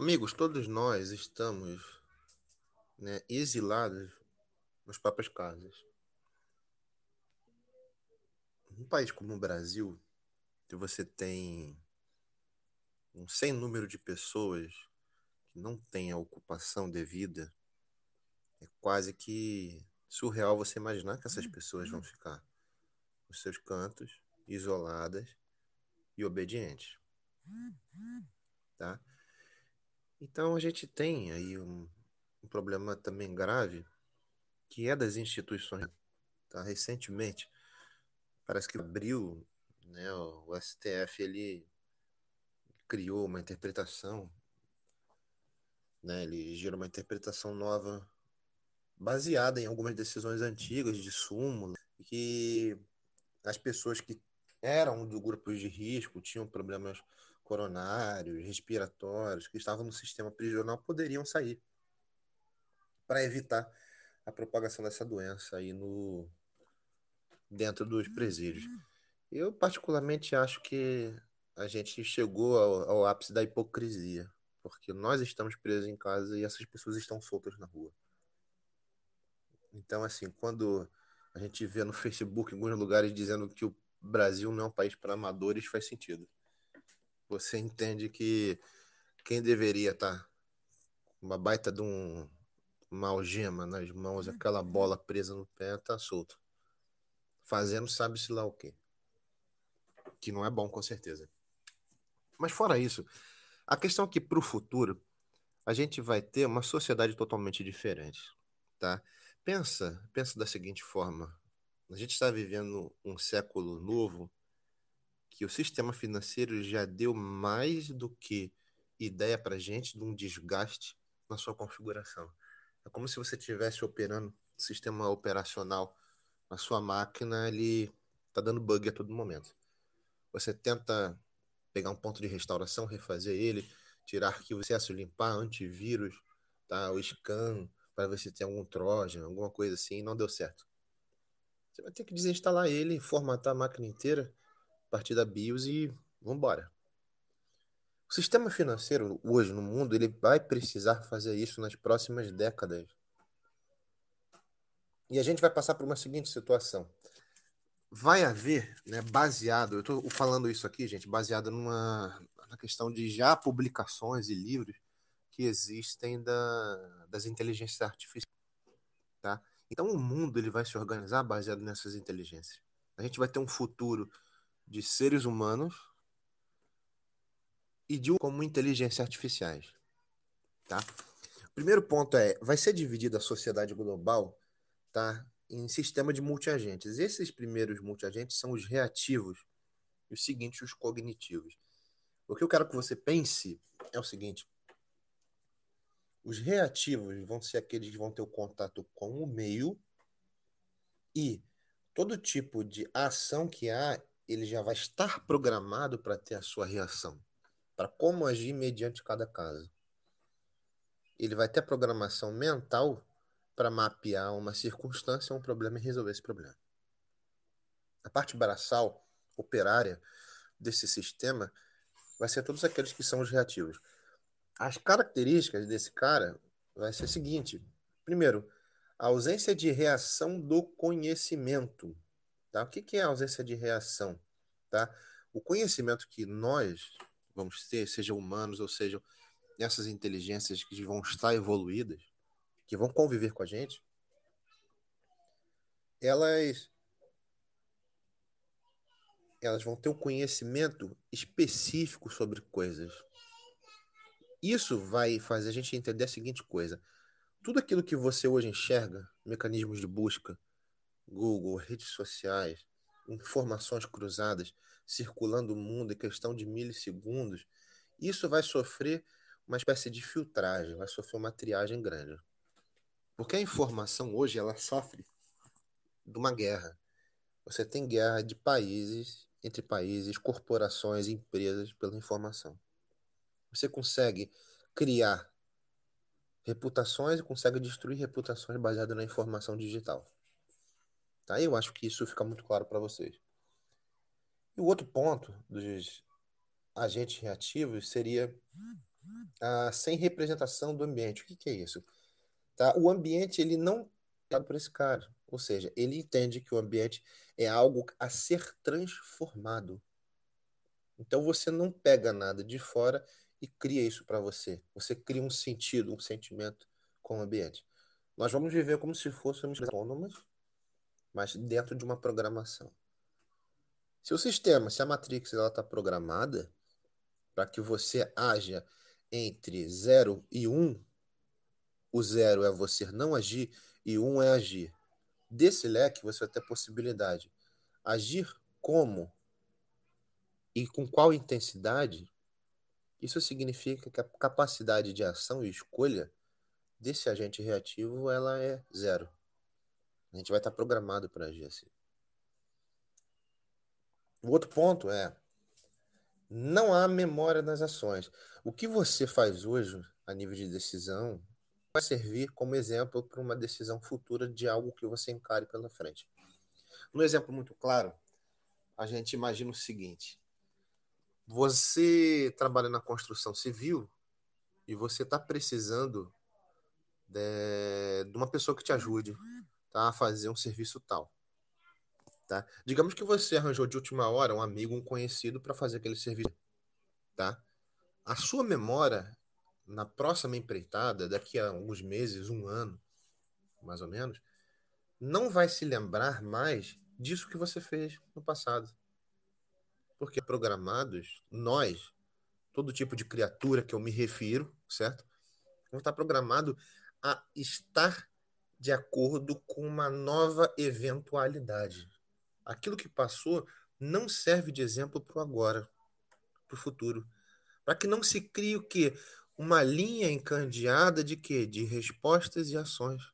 Amigos, todos nós estamos né, exilados nas próprias casas. Um país como o Brasil, que você tem um sem número de pessoas que não têm a ocupação devida, é quase que surreal você imaginar que essas pessoas vão ficar nos seus cantos, isoladas e obedientes. Tá? Então a gente tem aí um, um problema também grave que é das instituições. Tá? Recentemente, parece que abriu, né, o STF ele criou uma interpretação, né, ele gerou uma interpretação nova baseada em algumas decisões antigas de súmula que as pessoas que eram do grupo de risco, tinham problemas coronários, respiratórios, que estavam no sistema prisional poderiam sair para evitar a propagação dessa doença aí no dentro dos presídios. Eu particularmente acho que a gente chegou ao, ao ápice da hipocrisia, porque nós estamos presos em casa e essas pessoas estão soltas na rua. Então, assim, quando a gente vê no Facebook em alguns lugares dizendo que o Brasil não é um país para amadores, faz sentido. Você entende que quem deveria estar tá uma baita de um, uma algema nas mãos, aquela bola presa no pé, tá solto. Fazendo sabe-se lá o quê. Que não é bom, com certeza. Mas fora isso, a questão é que para o futuro a gente vai ter uma sociedade totalmente diferente, tá? Pensa, pensa da seguinte forma: a gente está vivendo um século novo que o sistema financeiro já deu mais do que ideia para gente de um desgaste na sua configuração. É como se você estivesse operando o sistema operacional na sua máquina, ele está dando bug a todo momento. Você tenta pegar um ponto de restauração, refazer ele, tirar arquivo acesso, limpar antivírus, tá? o scan, para ver se tem algum trojan, alguma coisa assim, não deu certo. Você vai ter que desinstalar ele, formatar a máquina inteira, a partir da BIOS e vambora. O sistema financeiro hoje no mundo ele vai precisar fazer isso nas próximas décadas. E a gente vai passar por uma seguinte situação vai haver, né, baseado, eu estou falando isso aqui, gente, baseado numa na questão de já publicações e livros que existem da, das inteligências artificiais, tá? Então o mundo ele vai se organizar baseado nessas inteligências. A gente vai ter um futuro de seres humanos e de como inteligências artificiais, tá? Primeiro ponto é, vai ser dividida a sociedade global, tá? em sistema de multiagentes. Esses primeiros multiagentes são os reativos e os seguintes, os cognitivos. O que eu quero que você pense é o seguinte: os reativos vão ser aqueles que vão ter o contato com o meio e todo tipo de ação que há, ele já vai estar programado para ter a sua reação, para como agir mediante cada caso. Ele vai ter a programação mental para mapear uma circunstância, um problema e resolver esse problema. A parte braçal, operária desse sistema, vai ser todos aqueles que são os reativos. As características desse cara vai ser o seguinte: primeiro, a ausência de reação do conhecimento. Tá? O que é a ausência de reação? Tá? O conhecimento que nós vamos ter, sejam humanos ou sejam essas inteligências que vão estar evoluídas, que vão conviver com a gente, elas elas vão ter um conhecimento específico sobre coisas. Isso vai fazer a gente entender a seguinte coisa: tudo aquilo que você hoje enxerga, mecanismos de busca, Google, redes sociais, informações cruzadas circulando o mundo em questão de milissegundos, isso vai sofrer uma espécie de filtragem, vai sofrer uma triagem grande. Porque a informação hoje ela sofre de uma guerra. Você tem guerra de países, entre países, corporações, empresas pela informação. Você consegue criar reputações e consegue destruir reputações baseadas na informação digital. Tá? Eu acho que isso fica muito claro para vocês. E o outro ponto dos agentes reativos seria ah, sem representação do ambiente. O que, que é isso? Tá? O ambiente ele não é para esse cara. Ou seja, ele entende que o ambiente é algo a ser transformado. Então você não pega nada de fora e cria isso para você. Você cria um sentido, um sentimento com o ambiente. Nós vamos viver como se fôssemos autônomas, mas dentro de uma programação. Se o sistema, se a Matrix está programada para que você haja entre 0 e 1, um, o 0 é você não agir e 1 um é agir. Desse leque você vai ter a possibilidade agir como e com qual intensidade. Isso significa que a capacidade de ação e escolha desse agente reativo ela é zero. A gente vai estar programado para agir assim. O outro ponto é não há memória nas ações. O que você faz hoje a nível de decisão vai servir como exemplo para uma decisão futura de algo que você encare pela frente. Um exemplo muito claro, a gente imagina o seguinte: você trabalha na construção civil e você está precisando de, de, uma pessoa que te ajude a fazer um serviço tal. Tá? Digamos que você arranjou de última hora um amigo, um conhecido para fazer aquele serviço. Tá? A sua memória na próxima empreitada, daqui a alguns meses, um ano, mais ou menos, não vai se lembrar mais disso que você fez no passado. Porque programados, nós, todo tipo de criatura que eu me refiro, certo? Vamos estar programado a estar de acordo com uma nova eventualidade aquilo que passou não serve de exemplo para o agora, para o futuro. Para que não se crie o quê? Uma linha encandeada de quê? De respostas e ações.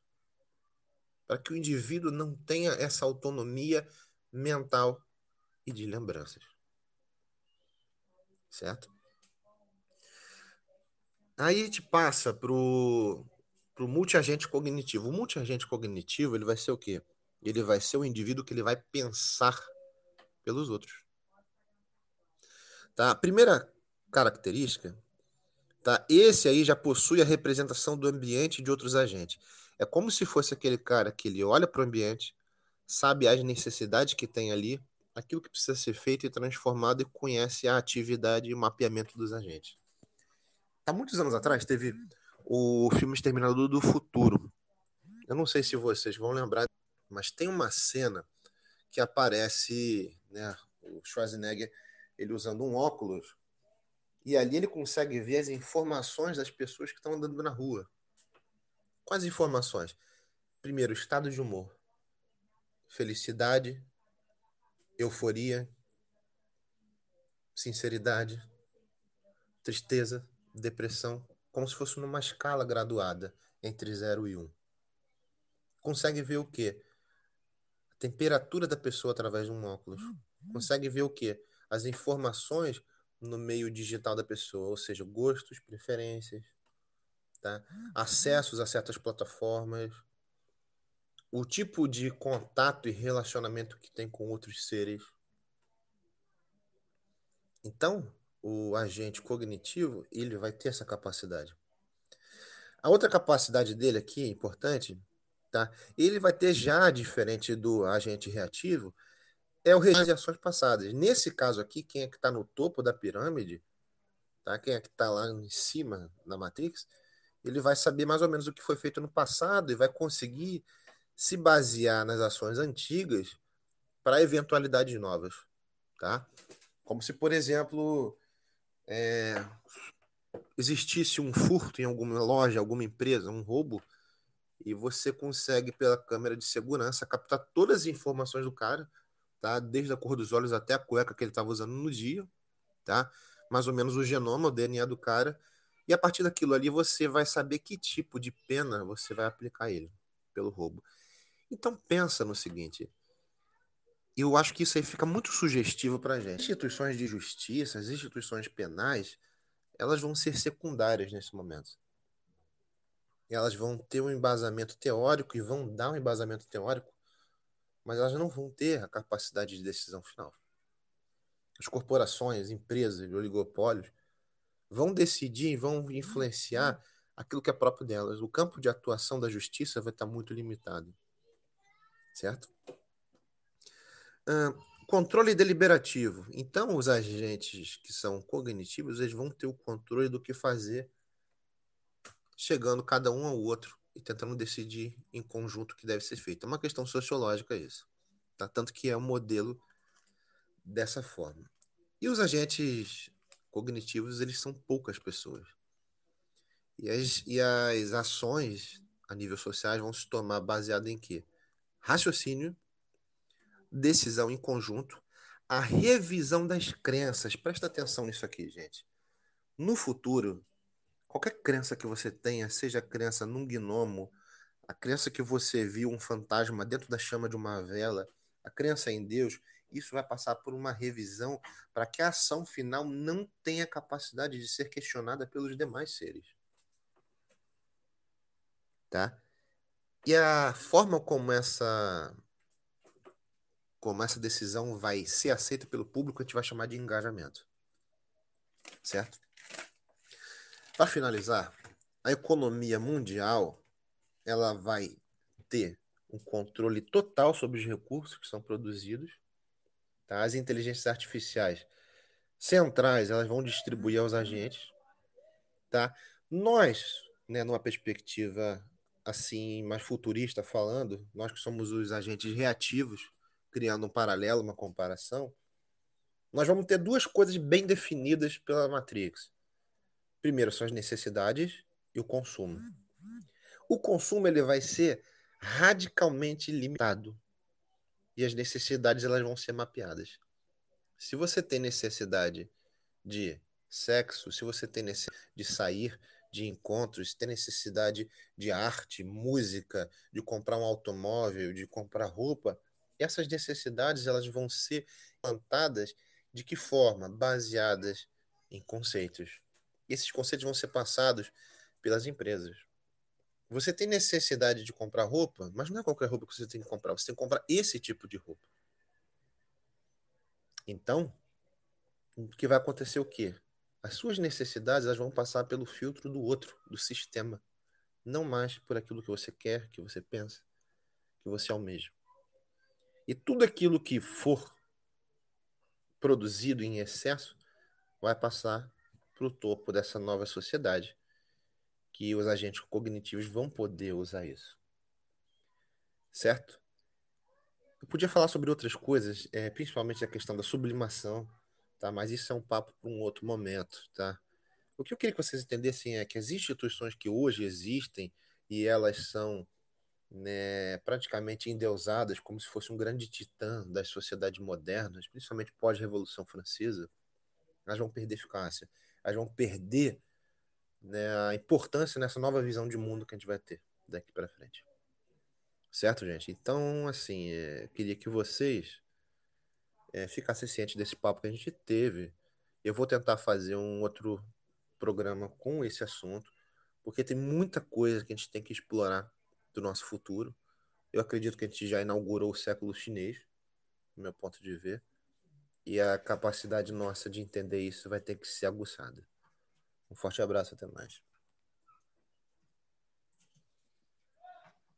Para que o indivíduo não tenha essa autonomia mental e de lembranças. Certo? Aí a gente passa para o multiagente cognitivo. O multiagente cognitivo ele vai ser o quê? ele vai ser o indivíduo que ele vai pensar pelos outros. Tá? A primeira característica, tá? Esse aí já possui a representação do ambiente de outros agentes. É como se fosse aquele cara que ele olha para o ambiente, sabe as necessidades que tem ali, aquilo que precisa ser feito e transformado e conhece a atividade e o mapeamento dos agentes. Há muitos anos atrás teve o filme Exterminador do Futuro. Eu não sei se vocês vão lembrar mas tem uma cena que aparece né, o Schwarzenegger ele usando um óculos e ali ele consegue ver as informações das pessoas que estão andando na rua. Quais informações? Primeiro, estado de humor, felicidade, euforia, sinceridade, tristeza, depressão, como se fosse numa escala graduada entre 0 e 1. Um. Consegue ver o quê? temperatura da pessoa através de um óculos. Hum, hum. Consegue ver o quê? As informações no meio digital da pessoa, ou seja, gostos, preferências, tá? Hum, acessos a certas plataformas, o tipo de contato e relacionamento que tem com outros seres. Então, o agente cognitivo, ele vai ter essa capacidade. A outra capacidade dele aqui, importante, Tá? Ele vai ter já, diferente do agente reativo, é o registro de ações passadas. Nesse caso aqui, quem é que está no topo da pirâmide, tá? quem é que está lá em cima na Matrix, ele vai saber mais ou menos o que foi feito no passado e vai conseguir se basear nas ações antigas para eventualidades novas. Tá? Como se, por exemplo, é, existisse um furto em alguma loja, alguma empresa, um roubo, e você consegue, pela câmera de segurança, captar todas as informações do cara, tá? Desde a cor dos olhos até a cueca que ele estava usando no dia, tá? Mais ou menos o genoma, o DNA do cara. E a partir daquilo ali você vai saber que tipo de pena você vai aplicar ele pelo roubo. Então pensa no seguinte, eu acho que isso aí fica muito sugestivo para gente. Instituições de justiça, as instituições penais, elas vão ser secundárias nesse momento elas vão ter um embasamento teórico e vão dar um embasamento teórico, mas elas não vão ter a capacidade de decisão final. As corporações, empresas, oligopólios, vão decidir e vão influenciar aquilo que é próprio delas. O campo de atuação da justiça vai estar muito limitado. Certo? Controle deliberativo. Então, os agentes que são cognitivos, eles vão ter o controle do que fazer, chegando cada um ao outro e tentando decidir em conjunto o que deve ser feito. É uma questão sociológica isso. Tá? Tanto que é um modelo dessa forma. E os agentes cognitivos, eles são poucas pessoas. E as, e as ações a nível social vão se tomar baseado em quê? Raciocínio, decisão em conjunto, a revisão das crenças. Presta atenção nisso aqui, gente. No futuro, qualquer crença que você tenha, seja a crença num gnomo, a crença que você viu um fantasma dentro da chama de uma vela, a crença em Deus, isso vai passar por uma revisão para que a ação final não tenha capacidade de ser questionada pelos demais seres. Tá? E a forma como essa como essa decisão vai ser aceita pelo público, a gente vai chamar de engajamento. Certo? Para finalizar, a economia mundial ela vai ter um controle total sobre os recursos que são produzidos. Tá? As inteligências artificiais centrais elas vão distribuir aos agentes. Tá? Nós, né, numa perspectiva assim mais futurista falando, nós que somos os agentes reativos, criando um paralelo, uma comparação, nós vamos ter duas coisas bem definidas pela Matrix. Primeiro são as necessidades e o consumo. O consumo ele vai ser radicalmente limitado e as necessidades elas vão ser mapeadas. Se você tem necessidade de sexo, se você tem necessidade de sair, de encontros, se tem necessidade de arte, música, de comprar um automóvel, de comprar roupa, essas necessidades elas vão ser plantadas de que forma? Baseadas em conceitos. Esses conceitos vão ser passados pelas empresas. Você tem necessidade de comprar roupa, mas não é qualquer roupa que você tem que comprar. Você tem que comprar esse tipo de roupa. Então, o que vai acontecer o quê? As suas necessidades elas vão passar pelo filtro do outro, do sistema, não mais por aquilo que você quer, que você pensa, que você almeja. E tudo aquilo que for produzido em excesso vai passar para o topo dessa nova sociedade, que os agentes cognitivos vão poder usar isso. Certo? Eu podia falar sobre outras coisas, é, principalmente a questão da sublimação, tá? mas isso é um papo para um outro momento. Tá? O que eu queria que vocês entendessem é que as instituições que hoje existem e elas são né, praticamente endeusadas como se fosse um grande titã das sociedades modernas, principalmente pós-Revolução Francesa, elas vão perder eficácia, elas vão perder né, a importância nessa nova visão de mundo que a gente vai ter daqui para frente. Certo, gente? Então, assim, é, queria que vocês é, ficassem cientes desse papo que a gente teve. Eu vou tentar fazer um outro programa com esse assunto, porque tem muita coisa que a gente tem que explorar do nosso futuro. Eu acredito que a gente já inaugurou o século chinês, do meu ponto de ver, e a capacidade nossa de entender isso vai ter que ser aguçada. Um forte abraço, até mais.